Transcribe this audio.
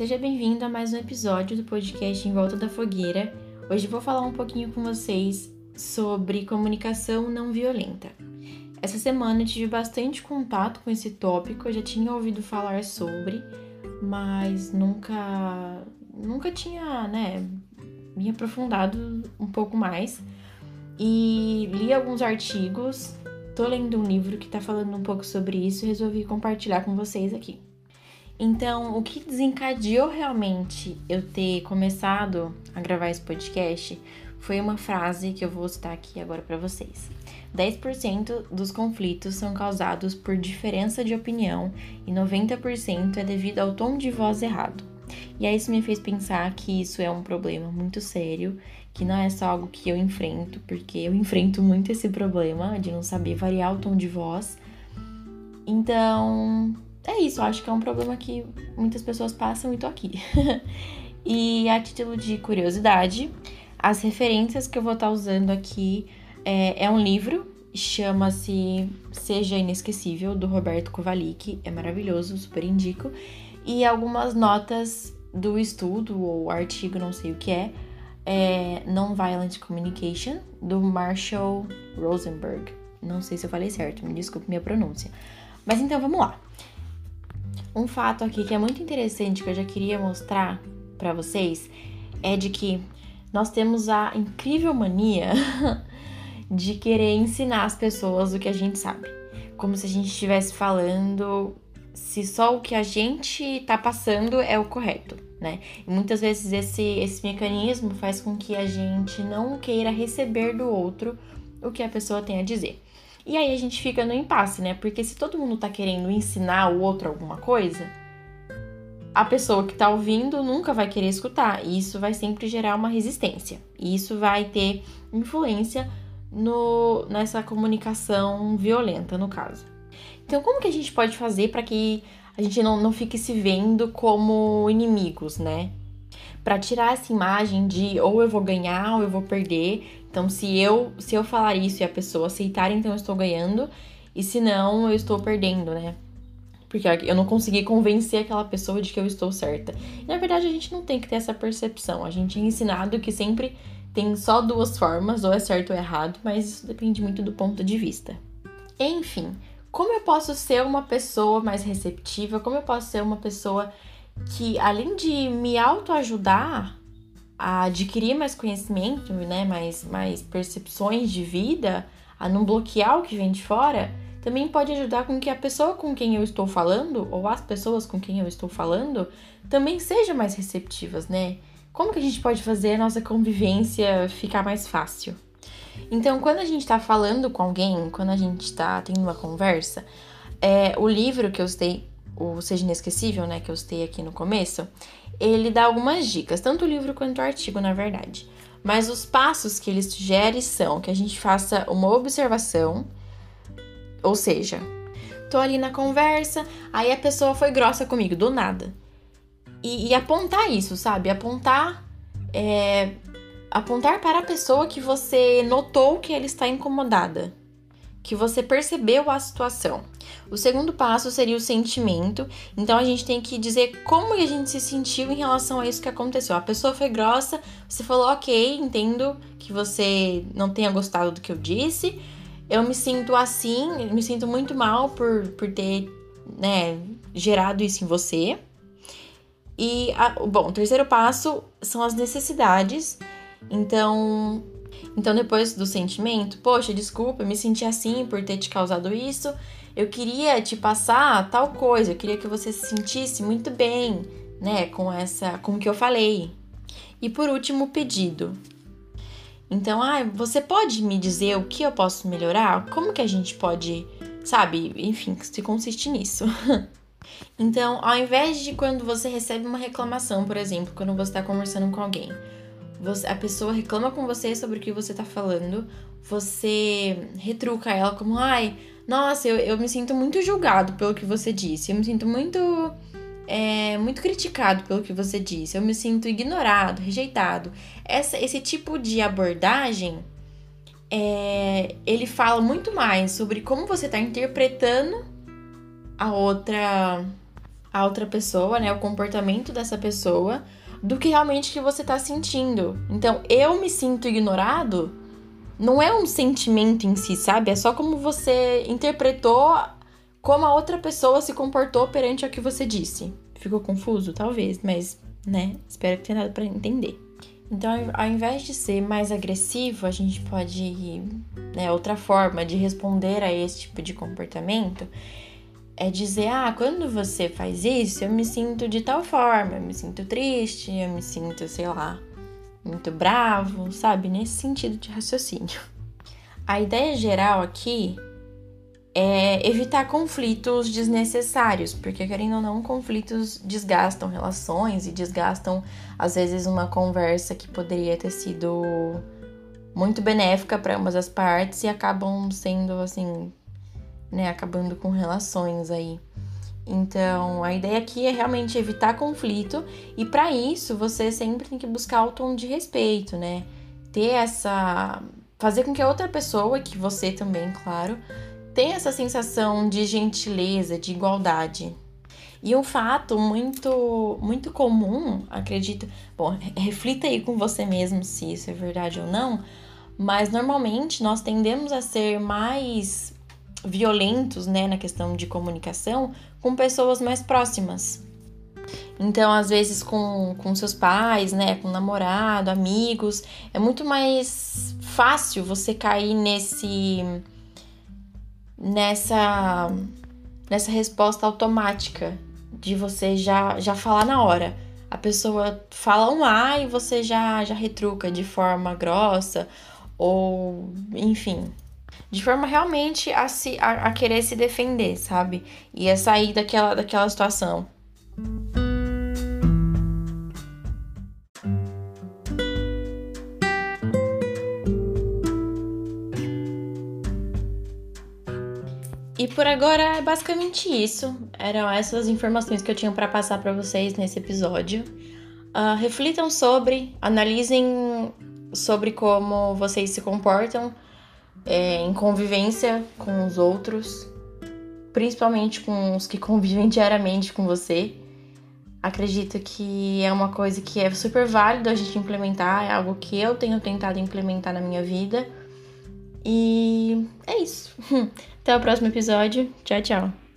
Seja bem-vindo a mais um episódio do podcast Em Volta da Fogueira. Hoje vou falar um pouquinho com vocês sobre comunicação não violenta. Essa semana eu tive bastante contato com esse tópico, eu já tinha ouvido falar sobre, mas nunca nunca tinha, né, me aprofundado um pouco mais. E li alguns artigos, tô lendo um livro que tá falando um pouco sobre isso e resolvi compartilhar com vocês aqui. Então, o que desencadeou realmente eu ter começado a gravar esse podcast foi uma frase que eu vou citar aqui agora para vocês. 10% dos conflitos são causados por diferença de opinião e 90% é devido ao tom de voz errado. E aí isso me fez pensar que isso é um problema muito sério, que não é só algo que eu enfrento, porque eu enfrento muito esse problema de não saber variar o tom de voz. Então, é isso, acho que é um problema que muitas pessoas passam e tô aqui. e a título de curiosidade, as referências que eu vou estar usando aqui é, é um livro, chama-se Seja Inesquecível, do Roberto Kovalik, é maravilhoso, super indico. E algumas notas do estudo ou artigo, não sei o que é, é Nonviolent Communication, do Marshall Rosenberg. Não sei se eu falei certo, me desculpe minha pronúncia. Mas então vamos lá. Um fato aqui que é muito interessante que eu já queria mostrar para vocês é de que nós temos a incrível mania de querer ensinar as pessoas o que a gente sabe. Como se a gente estivesse falando se só o que a gente tá passando é o correto, né? E muitas vezes esse, esse mecanismo faz com que a gente não queira receber do outro o que a pessoa tem a dizer. E aí a gente fica no impasse, né? Porque se todo mundo tá querendo ensinar o outro alguma coisa, a pessoa que tá ouvindo nunca vai querer escutar. E isso vai sempre gerar uma resistência. E isso vai ter influência no, nessa comunicação violenta, no caso. Então, como que a gente pode fazer para que a gente não, não fique se vendo como inimigos, né? Para tirar essa imagem de ou eu vou ganhar ou eu vou perder. Então, se eu se eu falar isso e a pessoa aceitar, então eu estou ganhando, e se não, eu estou perdendo, né? Porque eu não consegui convencer aquela pessoa de que eu estou certa. E, na verdade, a gente não tem que ter essa percepção. A gente é ensinado que sempre tem só duas formas, ou é certo ou errado, mas isso depende muito do ponto de vista. Enfim, como eu posso ser uma pessoa mais receptiva? Como eu posso ser uma pessoa que, além de me autoajudar a adquirir mais conhecimento, né, mais, mais percepções de vida, a não bloquear o que vem de fora, também pode ajudar com que a pessoa com quem eu estou falando, ou as pessoas com quem eu estou falando, também sejam mais receptivas, né? Como que a gente pode fazer a nossa convivência ficar mais fácil? Então, quando a gente está falando com alguém, quando a gente está tendo uma conversa, é, o livro que eu citei, o Seja Inesquecível, né, que eu citei aqui no começo, ele dá algumas dicas, tanto o livro quanto o artigo, na verdade. Mas os passos que ele sugere são que a gente faça uma observação, ou seja, tô ali na conversa, aí a pessoa foi grossa comigo, do nada. E, e apontar isso, sabe? Apontar é, apontar para a pessoa que você notou que ela está incomodada, que você percebeu a situação. O segundo passo seria o sentimento. Então a gente tem que dizer como a gente se sentiu em relação a isso que aconteceu. A pessoa foi grossa, você falou, ok, entendo que você não tenha gostado do que eu disse. Eu me sinto assim, me sinto muito mal por, por ter né, gerado isso em você. E, a, bom, o terceiro passo são as necessidades então, então depois do sentimento, poxa, desculpa, me senti assim por ter te causado isso. Eu queria te passar tal coisa, eu queria que você se sentisse muito bem, né, com essa, com o que eu falei. E por último, o pedido. Então, ah, você pode me dizer o que eu posso melhorar? Como que a gente pode, sabe? Enfim, se consiste nisso. então, ao invés de quando você recebe uma reclamação, por exemplo, quando você está conversando com alguém, você, a pessoa reclama com você sobre o que você tá falando, você retruca ela como, ai, nossa, eu, eu me sinto muito julgado pelo que você disse, eu me sinto muito. É, muito criticado pelo que você disse, eu me sinto ignorado, rejeitado. Essa, esse tipo de abordagem é, ele fala muito mais sobre como você está interpretando a outra a outra pessoa, né, o comportamento dessa pessoa, do que realmente que você tá sentindo. Então, eu me sinto ignorado não é um sentimento em si, sabe? É só como você interpretou como a outra pessoa se comportou perante o que você disse. Ficou confuso? Talvez, mas, né? Espero que tenha dado para entender. Então, ao invés de ser mais agressivo, a gente pode, né, outra forma de responder a esse tipo de comportamento é dizer: "Ah, quando você faz isso, eu me sinto de tal forma, eu me sinto triste, eu me sinto, sei lá, muito bravo, sabe? Nesse sentido de raciocínio. A ideia geral aqui é evitar conflitos desnecessários, porque querendo ou não, conflitos desgastam relações e desgastam às vezes uma conversa que poderia ter sido muito benéfica para ambas as partes e acabam sendo assim, né, acabando com relações aí. Então, a ideia aqui é realmente evitar conflito e para isso você sempre tem que buscar o tom de respeito, né? Ter essa fazer com que a outra pessoa, que você também, claro, tenha essa sensação de gentileza, de igualdade. E um fato muito muito comum, acredito, bom, reflita aí com você mesmo se isso é verdade ou não, mas normalmente nós tendemos a ser mais violentos, né, na questão de comunicação com pessoas mais próximas. Então, às vezes, com, com seus pais, né, com namorado, amigos, é muito mais fácil você cair nesse. nessa. nessa resposta automática de você já, já falar na hora. A pessoa fala um A e você já, já retruca de forma grossa, ou enfim, de forma realmente a, se, a, a querer se defender, sabe? E a sair daquela, daquela situação. E por agora é basicamente isso. Eram essas informações que eu tinha para passar para vocês nesse episódio. Uh, reflitam sobre, analisem sobre como vocês se comportam é, em convivência com os outros, principalmente com os que convivem diariamente com você. Acredito que é uma coisa que é super válido a gente implementar, é algo que eu tenho tentado implementar na minha vida. E é isso. Até o próximo episódio. Tchau, tchau.